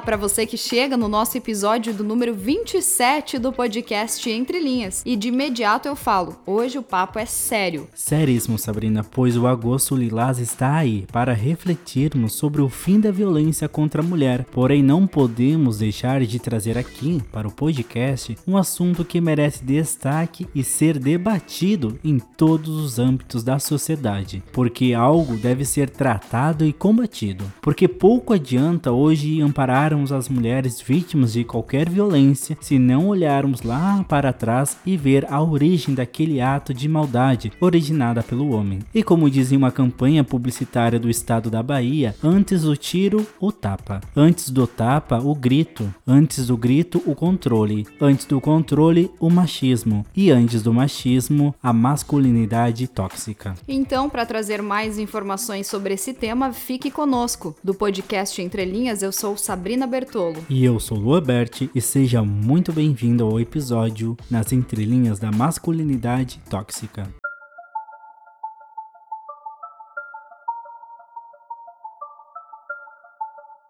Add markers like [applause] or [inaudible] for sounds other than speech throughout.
Para você que chega no nosso episódio do número 27 do podcast Entre Linhas. E de imediato eu falo, hoje o papo é sério. Seríssimo, Sabrina, pois o agosto lilás está aí para refletirmos sobre o fim da violência contra a mulher. Porém, não podemos deixar de trazer aqui para o podcast um assunto que merece destaque e ser debatido em todos os âmbitos da sociedade, porque algo deve ser tratado e combatido. Porque pouco adianta hoje ampararmos as mulheres vítimas de qualquer violência se não olharmos lá para trás e ver a origem daquele ato de maldade originada pelo homem. E como dizia uma campanha publicitária do estado da Bahia, antes do tiro, o tapa. Antes do tapa, o grito. Antes do grito, o controle. Antes do controle, o machismo. E antes do machismo, a masculinidade tóxica. Então, para trazer mais informações sobre esse tema, fique conosco. Do podcast Entre Linhas, eu sou Sabrina Bertolo. E eu sou Lua Berti e seja muito bem-vindo ao episódio Nas Entrelinhas da Masculinidade Tóxica.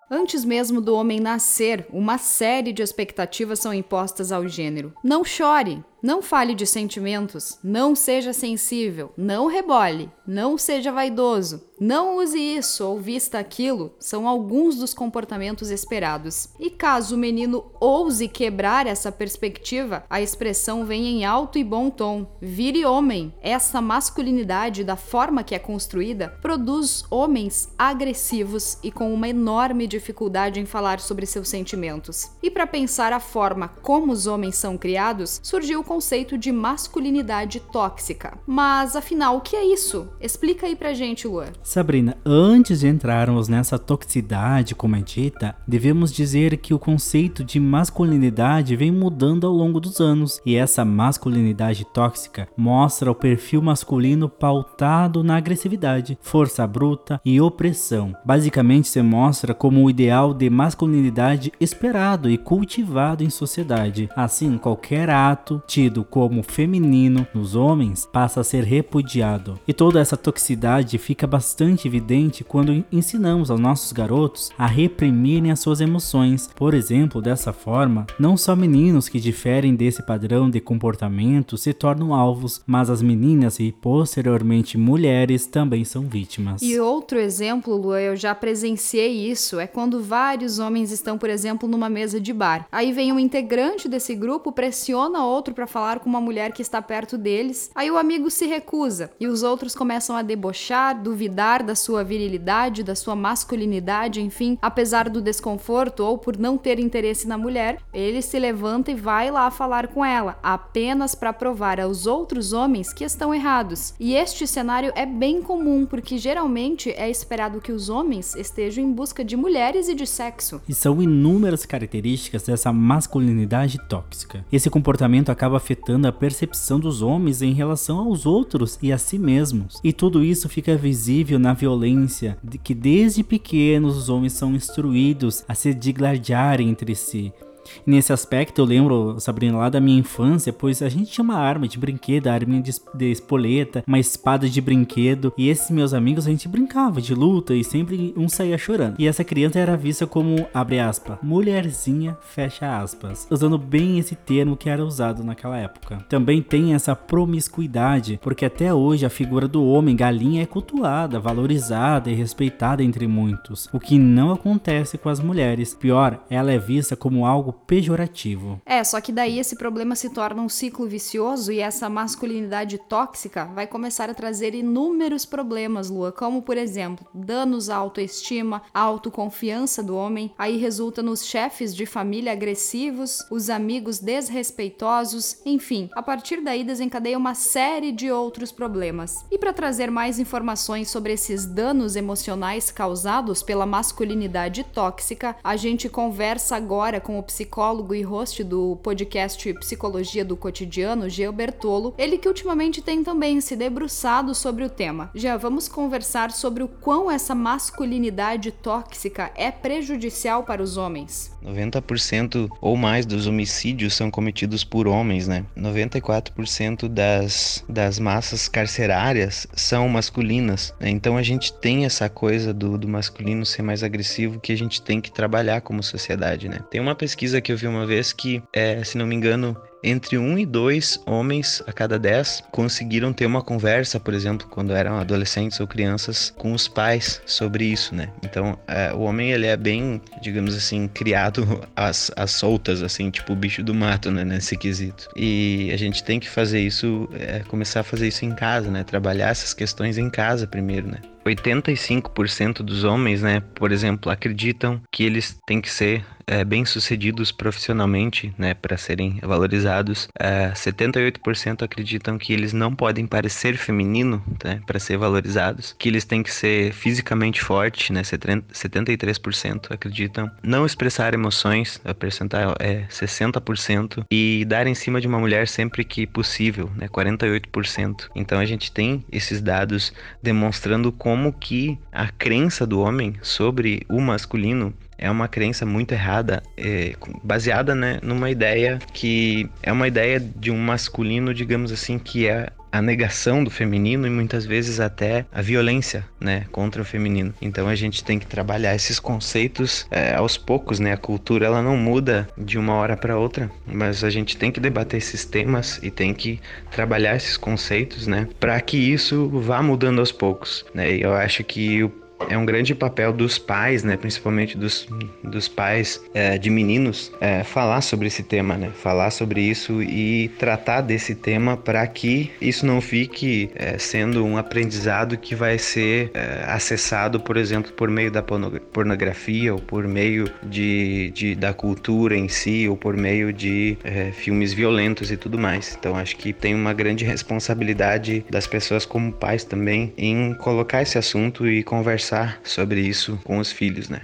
Antes mesmo do homem nascer, uma série de expectativas são impostas ao gênero. Não chore, não fale de sentimentos, não seja sensível, não rebole, não seja vaidoso, não use isso ou vista aquilo, são alguns dos comportamentos esperados. E caso o menino ouse quebrar essa perspectiva, a expressão vem em alto e bom tom: vire homem. Essa masculinidade, da forma que é construída, produz homens agressivos e com uma enorme dificuldade em falar sobre seus sentimentos. E para pensar a forma como os homens são criados, surgiu conceito de masculinidade tóxica. Mas afinal, o que é isso? Explica aí pra gente, Luan. Sabrina, antes de entrarmos nessa toxicidade, como é dita, devemos dizer que o conceito de masculinidade vem mudando ao longo dos anos, e essa masculinidade tóxica mostra o perfil masculino pautado na agressividade, força bruta e opressão. Basicamente, se mostra como o ideal de masculinidade esperado e cultivado em sociedade. Assim, qualquer ato, tido como feminino nos homens passa a ser repudiado. E toda essa toxicidade fica bastante evidente quando ensinamos aos nossos garotos a reprimirem as suas emoções. Por exemplo, dessa forma, não só meninos que diferem desse padrão de comportamento se tornam alvos, mas as meninas e posteriormente mulheres também são vítimas. E outro exemplo, Lua, eu já presenciei isso, é quando vários homens estão, por exemplo, numa mesa de bar. Aí vem um integrante desse grupo, pressiona outro para falar com uma mulher que está perto deles. Aí o amigo se recusa e os outros começam a debochar, duvidar da sua virilidade, da sua masculinidade, enfim, apesar do desconforto ou por não ter interesse na mulher, ele se levanta e vai lá falar com ela, apenas para provar aos outros homens que estão errados. E este cenário é bem comum porque geralmente é esperado que os homens estejam em busca de mulheres e de sexo. E são inúmeras características dessa masculinidade tóxica. Esse comportamento acaba acaba afetando a percepção dos homens em relação aos outros e a si mesmos. E tudo isso fica visível na violência de que desde pequenos os homens são instruídos a se digladiarem entre si, nesse aspecto, eu lembro, Sabrina, lá da minha infância, pois a gente tinha uma arma de brinquedo, arma de, de espoleta, uma espada de brinquedo, e esses meus amigos a gente brincava de luta e sempre um saía chorando. E essa criança era vista como, abre aspas, mulherzinha, fecha aspas, usando bem esse termo que era usado naquela época. Também tem essa promiscuidade, porque até hoje a figura do homem galinha é cultuada, valorizada e respeitada entre muitos, o que não acontece com as mulheres. Pior, ela é vista como algo pejorativo. É, só que daí esse problema se torna um ciclo vicioso e essa masculinidade tóxica vai começar a trazer inúmeros problemas, Lua, como por exemplo, danos à autoestima, à autoconfiança do homem, aí resulta nos chefes de família agressivos, os amigos desrespeitosos, enfim, a partir daí desencadeia uma série de outros problemas. E para trazer mais informações sobre esses danos emocionais causados pela masculinidade tóxica, a gente conversa agora com o psicólogo psicólogo e host do podcast Psicologia do Cotidiano, Geo Bertolo, ele que ultimamente tem também se debruçado sobre o tema. Já vamos conversar sobre o quão essa masculinidade tóxica é prejudicial para os homens. 90% ou mais dos homicídios são cometidos por homens, né? 94% das, das massas carcerárias são masculinas. Né? Então a gente tem essa coisa do, do masculino ser mais agressivo que a gente tem que trabalhar como sociedade, né? Tem uma pesquisa que eu vi uma vez que, é, se não me engano, entre um e dois homens a cada dez conseguiram ter uma conversa, por exemplo, quando eram adolescentes ou crianças, com os pais sobre isso, né? Então, é, o homem ele é bem, digamos assim, criado [laughs] às, às soltas, assim, tipo o bicho do mato, né? Nesse quesito. E a gente tem que fazer isso, é, começar a fazer isso em casa, né? Trabalhar essas questões em casa primeiro, né? 85% dos homens, né, por exemplo, acreditam que eles têm que ser é, bem-sucedidos profissionalmente, né, para serem valorizados. É, 78% acreditam que eles não podem parecer feminino, né, para ser valorizados. Que eles têm que ser fisicamente forte, né, 73% acreditam. Não expressar emoções, a percentual é 60%. E dar em cima de uma mulher sempre que possível, né, 48%. Então a gente tem esses dados demonstrando como que a crença do homem sobre o masculino é uma crença muito errada, é, baseada né, numa ideia que é uma ideia de um masculino, digamos assim, que é a negação do feminino e muitas vezes até a violência, né, contra o feminino. Então a gente tem que trabalhar esses conceitos é, aos poucos, né? A cultura ela não muda de uma hora para outra, mas a gente tem que debater esses temas e tem que trabalhar esses conceitos, né, para que isso vá mudando aos poucos, né? E eu acho que o é um grande papel dos pais, né, principalmente dos, dos pais é, de meninos, é, falar sobre esse tema, né, falar sobre isso e tratar desse tema para que isso não fique é, sendo um aprendizado que vai ser é, acessado, por exemplo, por meio da pornografia ou por meio de, de da cultura em si ou por meio de é, filmes violentos e tudo mais. Então acho que tem uma grande responsabilidade das pessoas como pais também em colocar esse assunto e conversar conversar sobre isso com os filhos, né?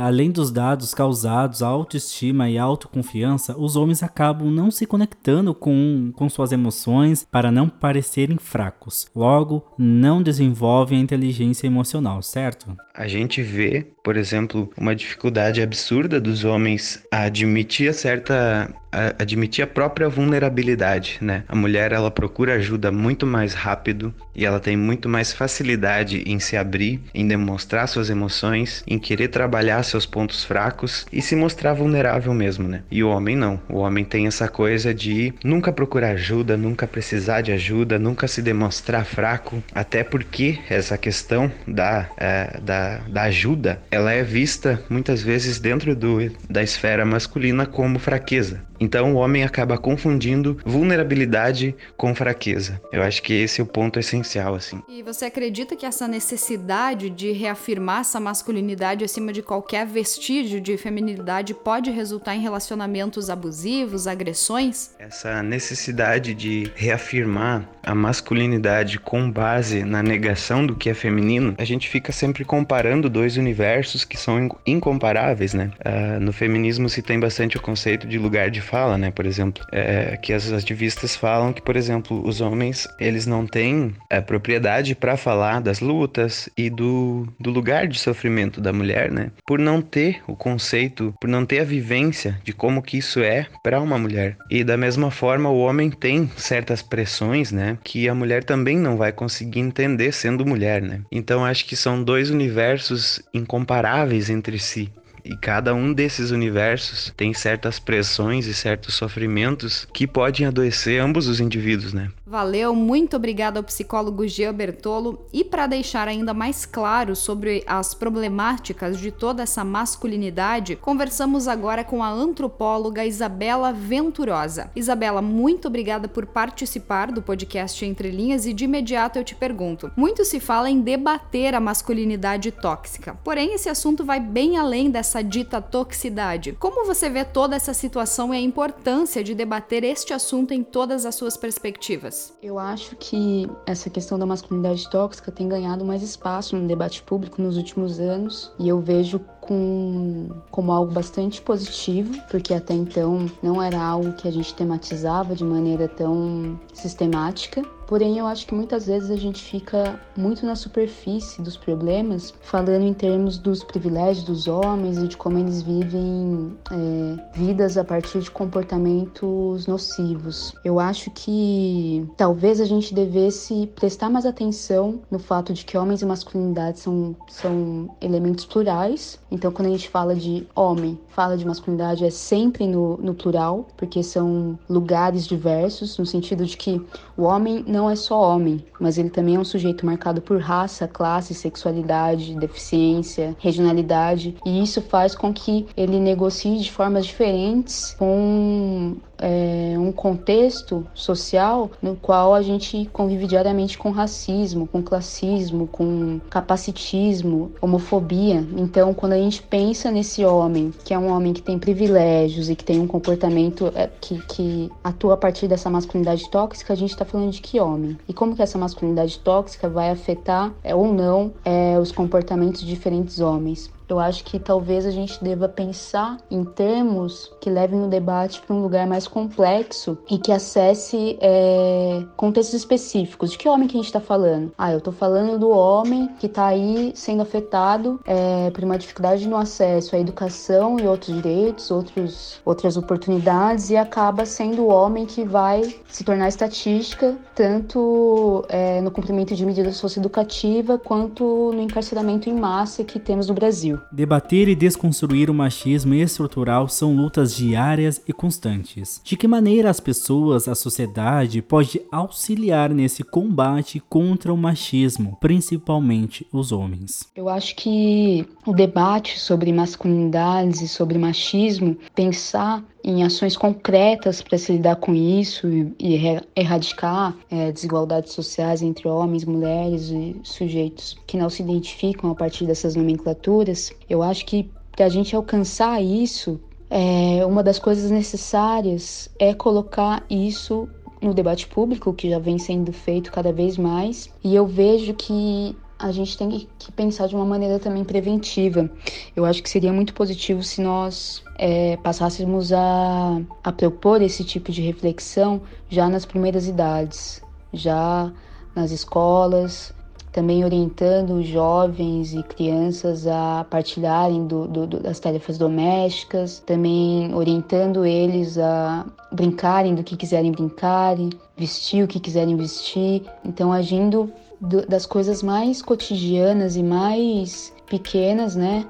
além dos dados causados à autoestima e autoconfiança, os homens acabam não se conectando com, com suas emoções para não parecerem fracos. Logo, não desenvolvem a inteligência emocional, certo? A gente vê, por exemplo, uma dificuldade absurda dos homens a admitir a certa a admitir a própria vulnerabilidade, né? A mulher ela procura ajuda muito mais rápido e ela tem muito mais facilidade em se abrir, em demonstrar suas emoções, em querer trabalhar seus pontos fracos e se mostrar vulnerável mesmo, né? E o homem não. O homem tem essa coisa de nunca procurar ajuda, nunca precisar de ajuda, nunca se demonstrar fraco, até porque essa questão da, é, da, da ajuda ela é vista muitas vezes dentro do, da esfera masculina como fraqueza. Então o homem acaba confundindo vulnerabilidade com fraqueza. Eu acho que esse é o ponto essencial, assim. E você acredita que essa necessidade de reafirmar essa masculinidade acima de qualquer vestígio de feminilidade pode resultar em relacionamentos abusivos, agressões? Essa necessidade de reafirmar a masculinidade com base na negação do que é feminino, a gente fica sempre comparando dois universos que são incomparáveis, né? Uh, no feminismo se tem bastante o conceito de lugar de fala, né? Por exemplo, é, que as ativistas falam que, por exemplo, os homens eles não têm é, propriedade para falar das lutas e do, do lugar de sofrimento da mulher, né? Por não ter o conceito, por não ter a vivência de como que isso é para uma mulher. E da mesma forma, o homem tem certas pressões, né? Que a mulher também não vai conseguir entender sendo mulher, né? Então acho que são dois universos incomparáveis entre si. E cada um desses universos tem certas pressões e certos sofrimentos que podem adoecer ambos os indivíduos, né? Valeu, muito obrigada ao psicólogo Gia Bertolo. E para deixar ainda mais claro sobre as problemáticas de toda essa masculinidade, conversamos agora com a antropóloga Isabela Venturosa. Isabela, muito obrigada por participar do podcast Entre Linhas e de imediato eu te pergunto: muito se fala em debater a masculinidade tóxica, porém esse assunto vai bem além dessa dita toxicidade. Como você vê toda essa situação e a importância de debater este assunto em todas as suas perspectivas? Eu acho que essa questão da masculinidade tóxica tem ganhado mais espaço no debate público nos últimos anos e eu vejo com, como algo bastante positivo, porque até então não era algo que a gente tematizava de maneira tão sistemática. Porém, eu acho que muitas vezes a gente fica muito na superfície dos problemas, falando em termos dos privilégios dos homens e de como eles vivem é, vidas a partir de comportamentos nocivos. Eu acho que talvez a gente devesse prestar mais atenção no fato de que homens e masculinidade são, são elementos plurais. Então, quando a gente fala de homem, fala de masculinidade, é sempre no, no plural, porque são lugares diversos, no sentido de que o homem não é só homem, mas ele também é um sujeito marcado por raça, classe, sexualidade, deficiência, regionalidade, e isso faz com que ele negocie de formas diferentes com é, um contexto social no qual a gente convive diariamente com racismo, com classismo, com capacitismo, homofobia. Então, quando a gente pensa nesse homem, que é um homem que tem privilégios e que tem um comportamento é, que, que atua a partir dessa masculinidade tóxica, a gente está falando de que homem? E como que essa masculinidade tóxica vai afetar é, ou não é, os comportamentos de diferentes homens? Eu acho que talvez a gente deva pensar em termos que levem o debate para um lugar mais complexo e que acesse é, contextos específicos. De que homem que a gente está falando? Ah, eu estou falando do homem que está aí sendo afetado é, por uma dificuldade no acesso à educação e outros direitos, outros, outras oportunidades e acaba sendo o homem que vai se tornar estatística tanto é, no cumprimento de medidas socioeducativas quanto no encarceramento em massa que temos no Brasil. Debater e desconstruir o machismo estrutural são lutas diárias e constantes. De que maneira as pessoas, a sociedade, pode auxiliar nesse combate contra o machismo, principalmente os homens? Eu acho que o debate sobre masculinidades e sobre machismo, pensar em ações concretas para se lidar com isso e, erradicar é, desigualdades sociais entre homens, mulheres e sujeitos que não se identificam a partir dessas nomenclaturas, eu acho que para a gente alcançar isso, é, uma das coisas necessárias é colocar isso no debate público, que já vem sendo feito cada vez mais, e eu vejo que a gente tem que pensar de uma maneira também preventiva. Eu acho que seria muito positivo se nós é, passássemos a, a propor esse tipo de reflexão já nas primeiras idades, já nas escolas, também orientando jovens e crianças a partilharem do, do, das tarefas domésticas, também orientando eles a brincarem do que quiserem brincar, vestir o que quiserem vestir. Então, agindo do, das coisas mais cotidianas e mais pequenas, né,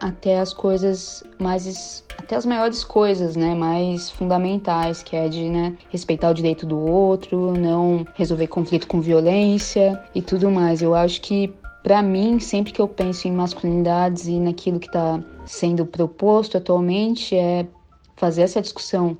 até as coisas mais até as maiores coisas, né, mais fundamentais, que é de, né, respeitar o direito do outro, não resolver conflito com violência e tudo mais. Eu acho que para mim, sempre que eu penso em masculinidades e naquilo que está sendo proposto atualmente, é fazer essa discussão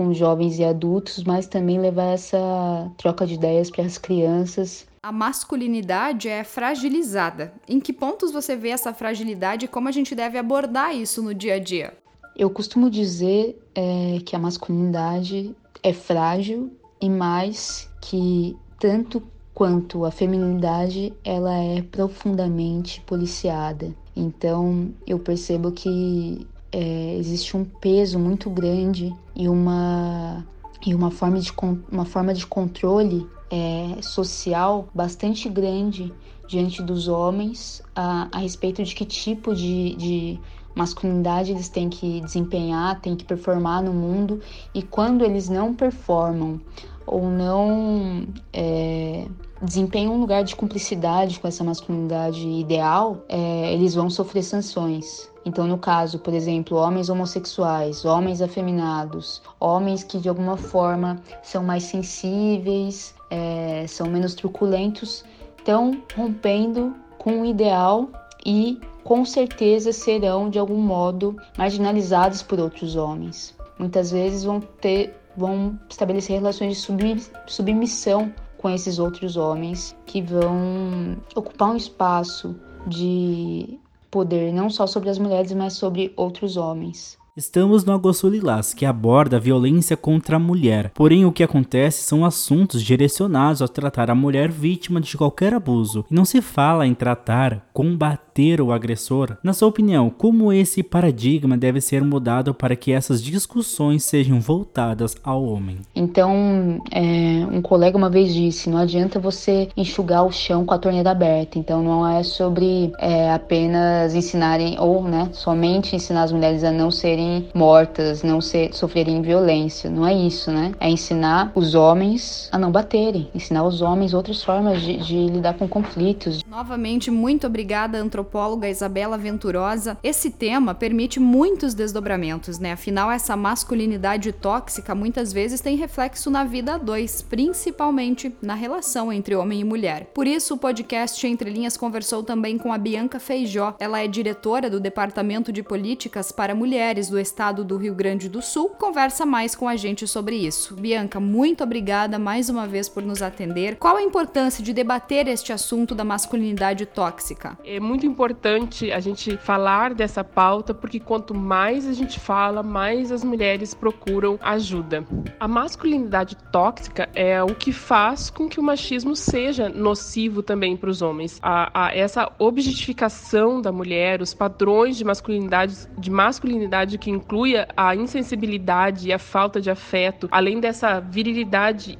com jovens e adultos, mas também levar essa troca de ideias para as crianças a masculinidade é fragilizada. Em que pontos você vê essa fragilidade e como a gente deve abordar isso no dia a dia? Eu costumo dizer é, que a masculinidade é frágil e mais que tanto quanto a feminilidade ela é profundamente policiada. Então eu percebo que é, existe um peso muito grande e uma e uma forma de, uma forma de controle é, social bastante grande diante dos homens a, a respeito de que tipo de, de masculinidade eles têm que desempenhar, têm que performar no mundo e quando eles não performam ou não é, desempenham um lugar de cumplicidade com essa masculinidade ideal, é, eles vão sofrer sanções. Então, no caso, por exemplo, homens homossexuais, homens afeminados, homens que de alguma forma são mais sensíveis, é, são menos truculentos, estão rompendo com o ideal e com certeza serão de algum modo marginalizados por outros homens. Muitas vezes vão ter, vão estabelecer relações de submissão com esses outros homens que vão ocupar um espaço de poder não só sobre as mulheres, mas sobre outros homens. Estamos no Agosto Lilás, que aborda a violência contra a mulher. Porém, o que acontece são assuntos direcionados a tratar a mulher vítima de qualquer abuso. E não se fala em tratar, combater o agressor. Na sua opinião, como esse paradigma deve ser mudado para que essas discussões sejam voltadas ao homem? Então, é, um colega uma vez disse: não adianta você enxugar o chão com a torneira aberta. Então, não é sobre é, apenas ensinarem, ou né, somente ensinar as mulheres a não serem mortas, não ser, sofrerem violência. Não é isso, né? É ensinar os homens a não baterem, ensinar os homens outras formas de, de lidar com conflitos. Novamente, muito obrigada, antropóloga Isabela Venturosa. Esse tema permite muitos desdobramentos, né? Afinal, essa masculinidade tóxica muitas vezes tem reflexo na vida a dois, principalmente na relação entre homem e mulher. Por isso, o podcast Entre Linhas conversou também com a Bianca Feijó. Ela é diretora do Departamento de Políticas para Mulheres do estado do Rio Grande do Sul, conversa mais com a gente sobre isso. Bianca, muito obrigada mais uma vez por nos atender. Qual a importância de debater este assunto da masculinidade tóxica? É muito importante a gente falar dessa pauta, porque quanto mais a gente fala, mais as mulheres procuram ajuda. A masculinidade tóxica é o que faz com que o machismo seja nocivo também para os homens. A, a, essa objetificação da mulher, os padrões de masculinidade, de masculinidade que inclui a insensibilidade e a falta de afeto, além dessa virilidade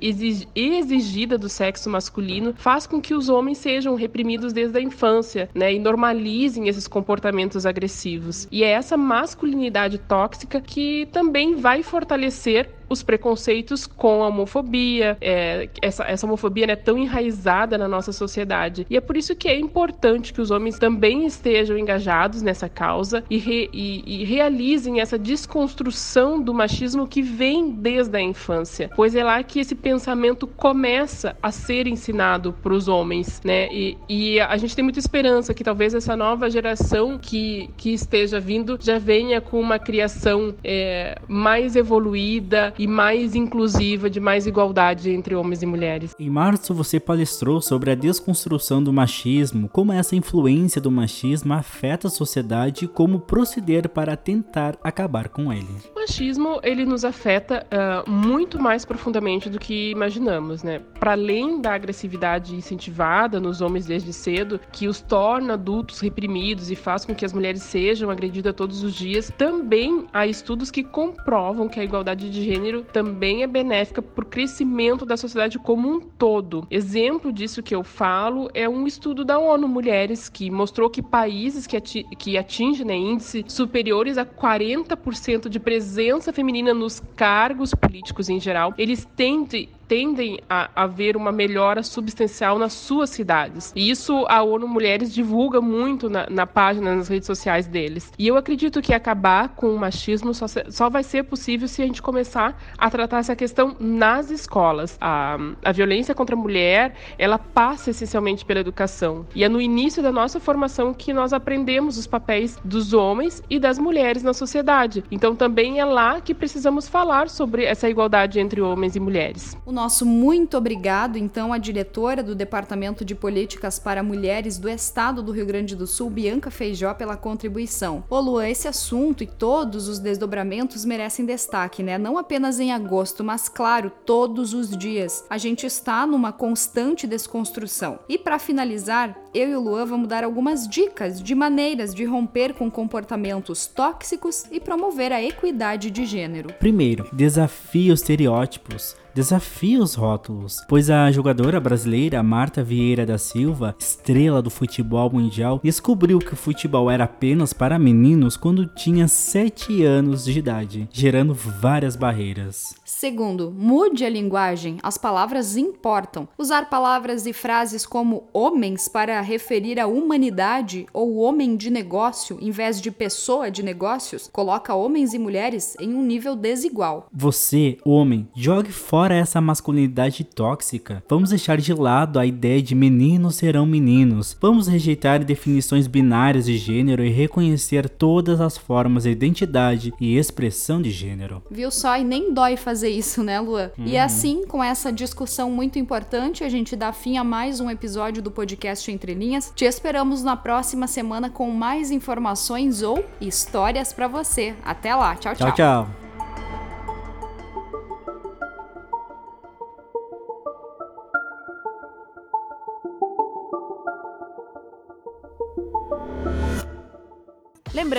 exigida do sexo masculino, faz com que os homens sejam reprimidos desde a infância, né, e normalizem esses comportamentos agressivos. E é essa masculinidade tóxica que também vai fortalecer os preconceitos com a homofobia, é, essa, essa homofobia é né, tão enraizada na nossa sociedade. E é por isso que é importante que os homens também estejam engajados nessa causa e, re, e, e realizem essa desconstrução do machismo que vem desde a infância, pois é lá que esse pensamento começa a ser ensinado para os homens, né? E, e, a gente tem muita esperança que talvez essa nova geração que, que esteja vindo já venha com uma criação é, mais evoluída e mais inclusiva, de mais igualdade entre homens e mulheres. Em março, você palestrou sobre a desconstrução do machismo, como essa influência do machismo afeta a sociedade e como proceder para tentar acabar com ele. O machismo, ele nos afeta uh, muito mais profundamente do que imaginamos, né? Para além da agressividade incentivada nos homens desde cedo, que os torna adultos reprimidos e faz com que as mulheres sejam agredidas todos os dias, também há estudos que comprovam que a igualdade de gênero gênero também é benéfica para o crescimento da sociedade como um todo. Exemplo disso que eu falo é um estudo da ONU Mulheres que mostrou que países que, ati que atingem né, índices superiores a 40% de presença feminina nos cargos políticos em geral, eles tendem tendem a haver uma melhora substancial nas suas cidades. E isso a ONU Mulheres divulga muito na, na página, nas redes sociais deles. E eu acredito que acabar com o machismo só, só vai ser possível se a gente começar a tratar essa questão nas escolas. A, a violência contra a mulher, ela passa essencialmente pela educação. E é no início da nossa formação que nós aprendemos os papéis dos homens e das mulheres na sociedade. Então também é lá que precisamos falar sobre essa igualdade entre homens e mulheres. O nosso muito obrigado, então, à diretora do Departamento de Políticas para Mulheres do Estado do Rio Grande do Sul, Bianca Feijó, pela contribuição. Ô Luan, esse assunto e todos os desdobramentos merecem destaque, né? Não apenas em agosto, mas, claro, todos os dias. A gente está numa constante desconstrução. E para finalizar, eu e o Luan vamos dar algumas dicas de maneiras de romper com comportamentos tóxicos e promover a equidade de gênero. Primeiro, desafie os estereótipos desafia os rótulos, pois a jogadora brasileira Marta Vieira da Silva, estrela do futebol mundial, descobriu que o futebol era apenas para meninos quando tinha 7 anos de idade, gerando várias barreiras. Segundo, mude a linguagem, as palavras importam. Usar palavras e frases como homens para referir a humanidade ou homem de negócio em vez de pessoa de negócios coloca homens e mulheres em um nível desigual. Você, homem, jogue fora fora essa masculinidade tóxica, vamos deixar de lado a ideia de meninos serão meninos. Vamos rejeitar definições binárias de gênero e reconhecer todas as formas de identidade e expressão de gênero. Viu só? E nem dói fazer isso, né, Lua? Uhum. E assim, com essa discussão muito importante, a gente dá fim a mais um episódio do podcast Entre Linhas. Te esperamos na próxima semana com mais informações ou histórias para você. Até lá. Tchau, tchau. Tchau, tchau.